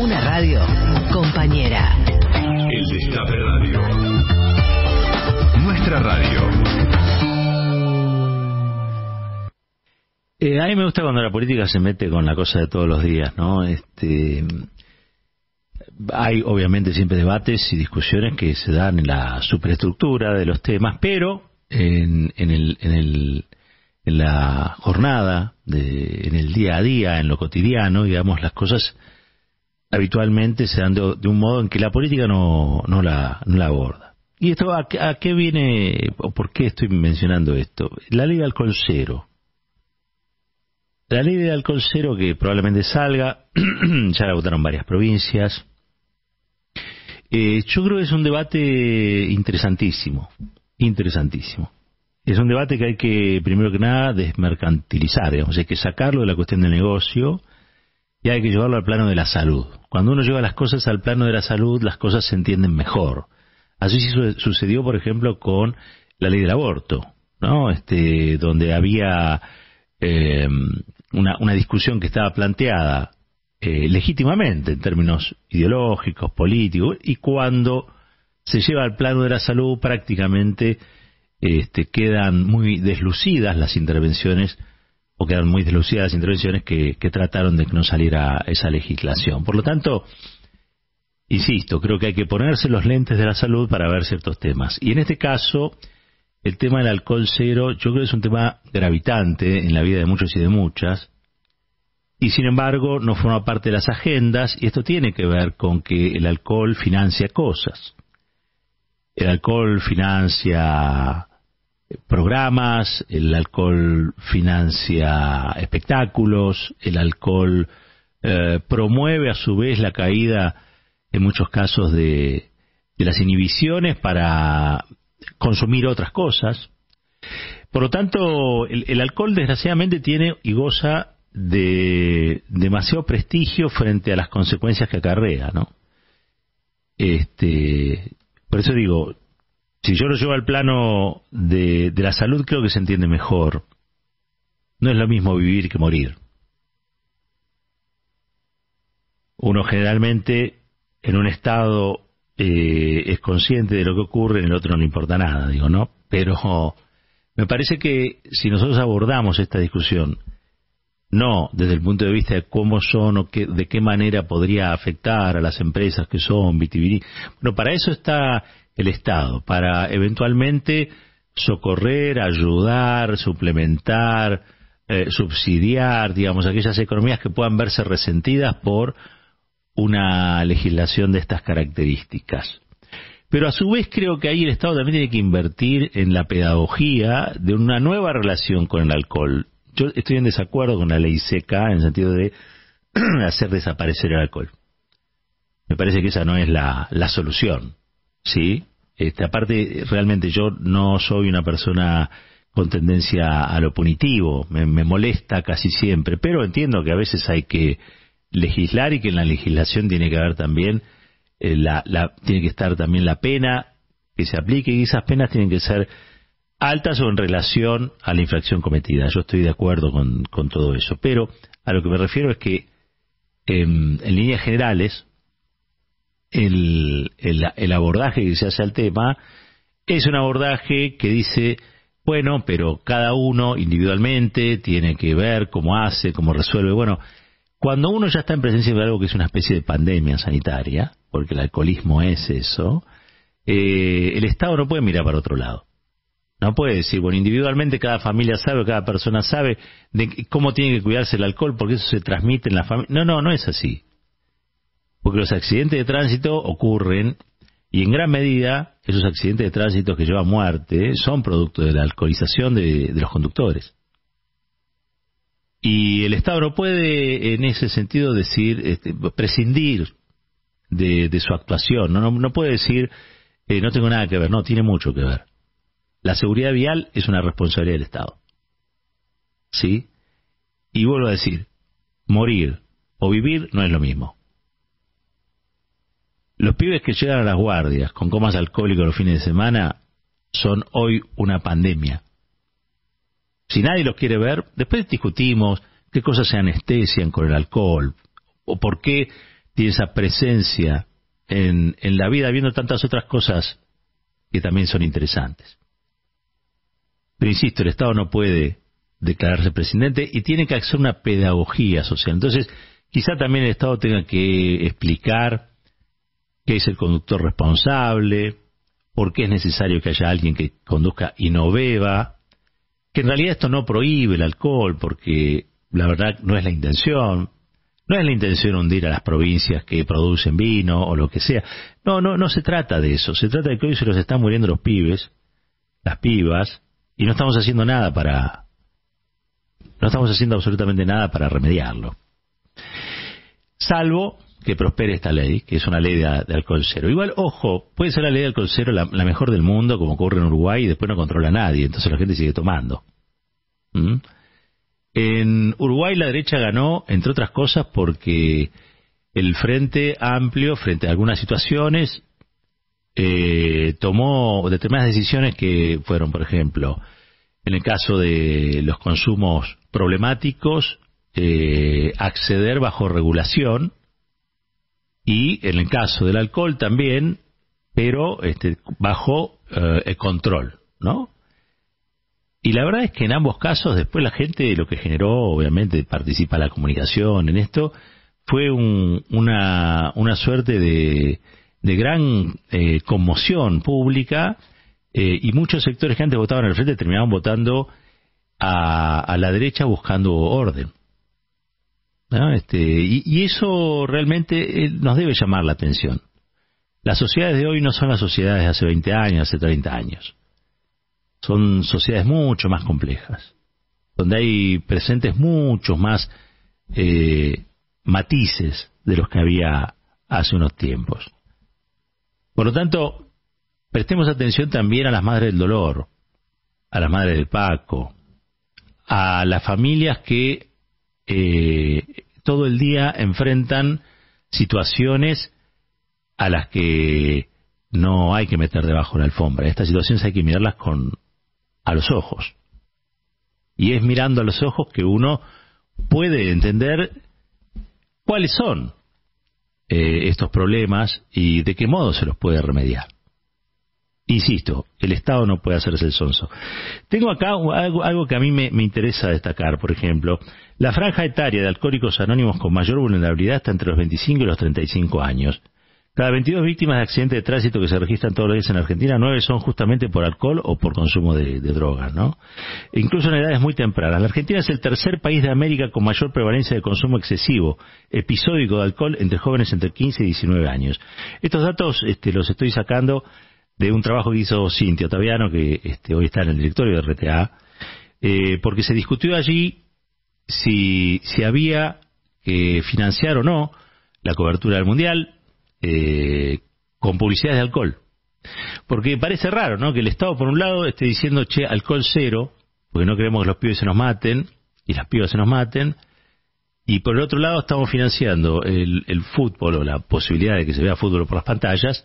Una radio compañera. El Destape Radio. Nuestra radio. Eh, a mí me gusta cuando la política se mete con la cosa de todos los días, ¿no? Este, hay obviamente siempre debates y discusiones que se dan en la superestructura de los temas, pero en, en, el, en, el, en la jornada, de, en el día a día, en lo cotidiano, digamos, las cosas habitualmente se dan de, un modo en que la política no, no, la, aborda. ¿Y esto a, qué viene, o por qué estoy mencionando esto? La ley de alcohol cero. La ley de alcohol cero que probablemente salga, ya la votaron varias provincias. Eh, yo creo que es un debate interesantísimo, interesantísimo. Es un debate que hay que, primero que nada, desmercantilizar, digamos, hay que sacarlo de la cuestión del negocio y hay que llevarlo al plano de la salud. Cuando uno lleva las cosas al plano de la salud, las cosas se entienden mejor. Así sucedió, por ejemplo, con la ley del aborto, ¿no? Este, donde había eh, una, una discusión que estaba planteada eh, legítimamente en términos ideológicos, políticos, y cuando se lleva al plano de la salud prácticamente este, quedan muy deslucidas las intervenciones o quedan muy deslucidas las intervenciones que, que trataron de que no saliera esa legislación. Por lo tanto, insisto, creo que hay que ponerse los lentes de la salud para ver ciertos temas. Y en este caso, el tema del alcohol cero, yo creo que es un tema gravitante en la vida de muchos y de muchas, y sin embargo no forma parte de las agendas, y esto tiene que ver con que el alcohol financia cosas. El alcohol financia programas, el alcohol financia espectáculos, el alcohol eh, promueve a su vez la caída en muchos casos de, de las inhibiciones para consumir otras cosas. Por lo tanto, el, el, alcohol desgraciadamente tiene y goza de demasiado prestigio frente a las consecuencias que acarrea, ¿no? Este, por eso digo, si yo lo llevo al plano de, de la salud, creo que se entiende mejor. No es lo mismo vivir que morir. Uno generalmente en un estado eh, es consciente de lo que ocurre, en el otro no le importa nada, digo, ¿no? Pero me parece que si nosotros abordamos esta discusión, no desde el punto de vista de cómo son o qué, de qué manera podría afectar a las empresas que son vitiviní, bueno, para eso está el Estado, para eventualmente socorrer, ayudar, suplementar, eh, subsidiar, digamos, aquellas economías que puedan verse resentidas por una legislación de estas características. Pero a su vez creo que ahí el Estado también tiene que invertir en la pedagogía de una nueva relación con el alcohol. Yo estoy en desacuerdo con la ley seca en el sentido de hacer desaparecer el alcohol. Me parece que esa no es la, la solución. ¿sí? Este, aparte, realmente yo no soy una persona con tendencia a lo punitivo, me, molesta casi siempre, pero entiendo que a veces hay que legislar y que en la legislación tiene que haber también, eh, la, la, tiene que estar también la pena que se aplique y esas penas tienen que ser altas o en relación a la infracción cometida. Yo estoy de acuerdo con, con todo eso, pero a lo que me refiero es que en líneas generales, el, el, el, abordaje que se hace al tema es un abordaje que dice, bueno, pero cada uno individualmente tiene que ver cómo hace, cómo resuelve. Bueno, cuando uno ya está en presencia de algo que es una especie de pandemia sanitaria, porque el alcoholismo es eso, eh, el Estado no puede mirar para otro lado. No puede decir, bueno, individualmente cada familia sabe, cada persona sabe de cómo tiene que cuidarse el alcohol, porque eso se transmite en la familia. No, no, no es así. Porque los accidentes de tránsito ocurren y en gran medida esos accidentes de tránsito que llevan muerte son producto de la alcoholización de, los conductores. Y el Estado no puede en ese sentido decir, este, prescindir de, de, su actuación, no, no, no puede decir, eh, no tengo nada que ver, no, tiene mucho que ver. La seguridad vial es una responsabilidad del Estado. ¿Sí? Y vuelvo a decir, morir o vivir no es lo mismo. Los pibes que llegan a las guardias con comas alcohólicos los fines de semana son hoy una pandemia. Si nadie los quiere ver, después discutimos qué cosas se anestesian con el alcohol o por qué tiene esa presencia en, en la vida, viendo tantas otras cosas que también son interesantes. Pero insisto, el Estado no puede declararse presidente y tiene que hacer una pedagogía social. Entonces, quizá también el Estado tenga que explicar qué es el conductor responsable, por qué es necesario que haya alguien que conduzca y no beba, que en realidad esto no prohíbe el alcohol, porque la verdad no es la intención, no es la intención hundir a las provincias que producen vino o lo que sea. No, no, no se trata de eso. Se trata de que hoy se los están muriendo los pibes, las pibas, y no estamos haciendo nada para, no estamos haciendo absolutamente nada para remediarlo. Salvo que prospere esta ley, que es una ley de, alcohol cero. Igual, ojo, puede ser la ley de alcohol cero la, mejor del mundo, como ocurre en Uruguay, y después no controla a nadie, entonces la gente sigue tomando. ¿Mm? En Uruguay la derecha ganó, entre otras cosas, porque el Frente Amplio, frente a algunas situaciones, eh, tomó determinadas decisiones que fueron, por ejemplo, en el caso de los consumos problemáticos, eh, acceder bajo regulación y en el caso del alcohol también, pero este, bajo eh, el control, ¿no? Y la verdad es que en ambos casos después la gente lo que generó, obviamente participa la comunicación en esto, fue una, una suerte de, de gran eh, conmoción pública eh, y muchos sectores que antes votaban al frente terminaban votando a, la derecha buscando orden. Este, y, y, eso realmente eh, nos debe llamar la atención. Las sociedades de hoy no son las sociedades de hace 20 años, hace 30 años son sociedades mucho más complejas, donde hay presentes muchos más eh, matices de los que había hace unos tiempos. Por lo tanto, prestemos atención también a las madres del dolor, a las madres del Paco, a las familias que eh, todo el día enfrentan situaciones a las que no hay que meter debajo de la alfombra. Estas situaciones hay que mirarlas con a los ojos. Y es mirando a los ojos que uno puede entender cuáles son eh, estos problemas y de qué modo se los puede remediar. Insisto, el Estado no puede hacerse el sonso. Tengo acá algo, algo que a mí me, me, interesa destacar, por ejemplo, la franja etaria de alcohólicos anónimos con mayor vulnerabilidad está entre los 25 y los 35 años. Cada 22 víctimas de accidentes de tránsito que se registran todos los días en Argentina, 9 son justamente por alcohol o por consumo de, drogas, ¿no? Incluso en edades muy tempranas. La Argentina es el tercer país de América con mayor prevalencia de consumo excesivo, episódico de alcohol entre jóvenes entre 15 y 19 años. Estos datos este, los estoy sacando de un trabajo que hizo Cintia Otaviano, que este, hoy está en el directorio de RTA, eh, porque se discutió allí si, si había que financiar o no la cobertura del Mundial, eh, con publicidad de alcohol. Porque parece raro, ¿no? Que el Estado, por un lado, esté diciendo, che, alcohol cero, porque no queremos que los pibes se nos maten, y las pibas se nos maten, y por el otro lado estamos financiando el, fútbol o la posibilidad de que se vea fútbol por las pantallas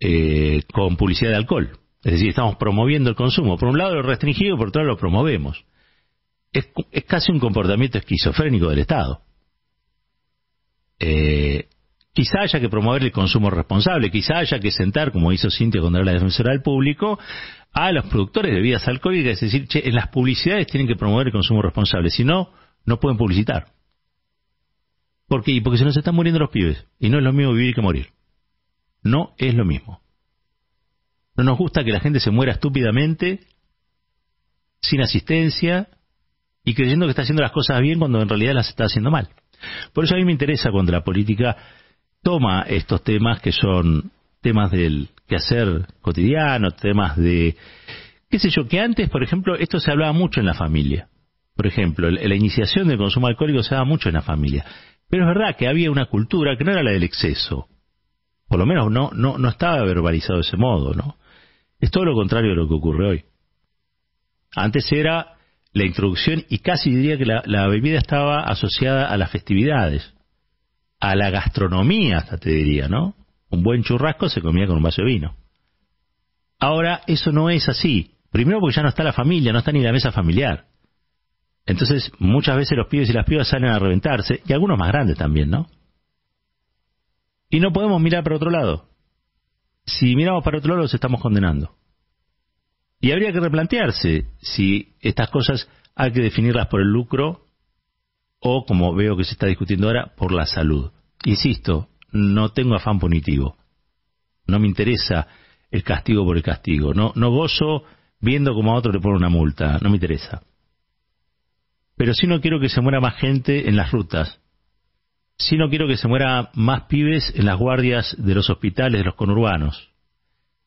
eh, con publicidad de alcohol. Es decir, estamos promoviendo el consumo. Por un lado lo restringido, por otro lado lo promovemos. Es, es casi un comportamiento esquizofrénico del Estado. Eh, Quizá haya que promover el consumo responsable, quizá haya que sentar, como hizo Cintia cuando era la defensora del público, a los productores de bebidas alcohólicas, es decir, che, en las publicidades tienen que promover el consumo responsable, si no, no pueden publicitar. ¿Por qué? Porque se nos están muriendo los pibes, y no es lo mismo vivir que morir. No es lo mismo. No nos gusta que la gente se muera estúpidamente, sin asistencia, y creyendo que está haciendo las cosas bien cuando en realidad las está haciendo mal. Por eso a mí me interesa cuando la política toma estos temas que son temas del quehacer cotidiano, temas de, qué sé yo, que antes, por ejemplo, esto se hablaba mucho en la familia. Por ejemplo, la iniciación del consumo alcohólico se daba mucho en la familia. Pero es verdad que había una cultura que no era la del exceso. Por lo menos no, no, no estaba verbalizado de ese modo, ¿no? Es todo lo contrario de lo que ocurre hoy. Antes era la introducción y casi diría que la bebida estaba asociada a las festividades a la gastronomía, hasta te diría, ¿no? Un buen churrasco se comía con un vaso de vino. Ahora, eso no es así. Primero porque ya no está la familia, no está ni la mesa familiar. Entonces, muchas veces los pibes y las pibas salen a reventarse, y algunos más grandes también, ¿no? Y no podemos mirar para otro lado. Si miramos para otro lado, los estamos condenando. Y habría que replantearse si estas cosas hay que definirlas por el lucro o, como veo que se está discutiendo ahora, por la salud. Insisto, no tengo afán punitivo. No me interesa el castigo por el castigo. No, gozo viendo como a otro le pone una multa. No me interesa. Pero sí no quiero que se muera más gente en las rutas. Sí no quiero que se muera más pibes en las guardias de los hospitales, de los conurbanos.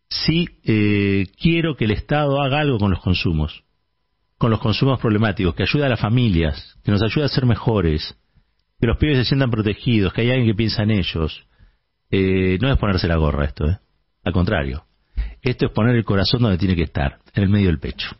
Sí eh, quiero que el Estado haga algo con los consumos, con los consumos problemáticos, que ayude a las familias, que nos ayude a ser mejores, que los pibes se sientan protegidos, que hay alguien que piensa en ellos. Eh, no es ponerse la gorra esto, ¿eh? al contrario. Esto es poner el corazón donde tiene que estar, en el medio del pecho.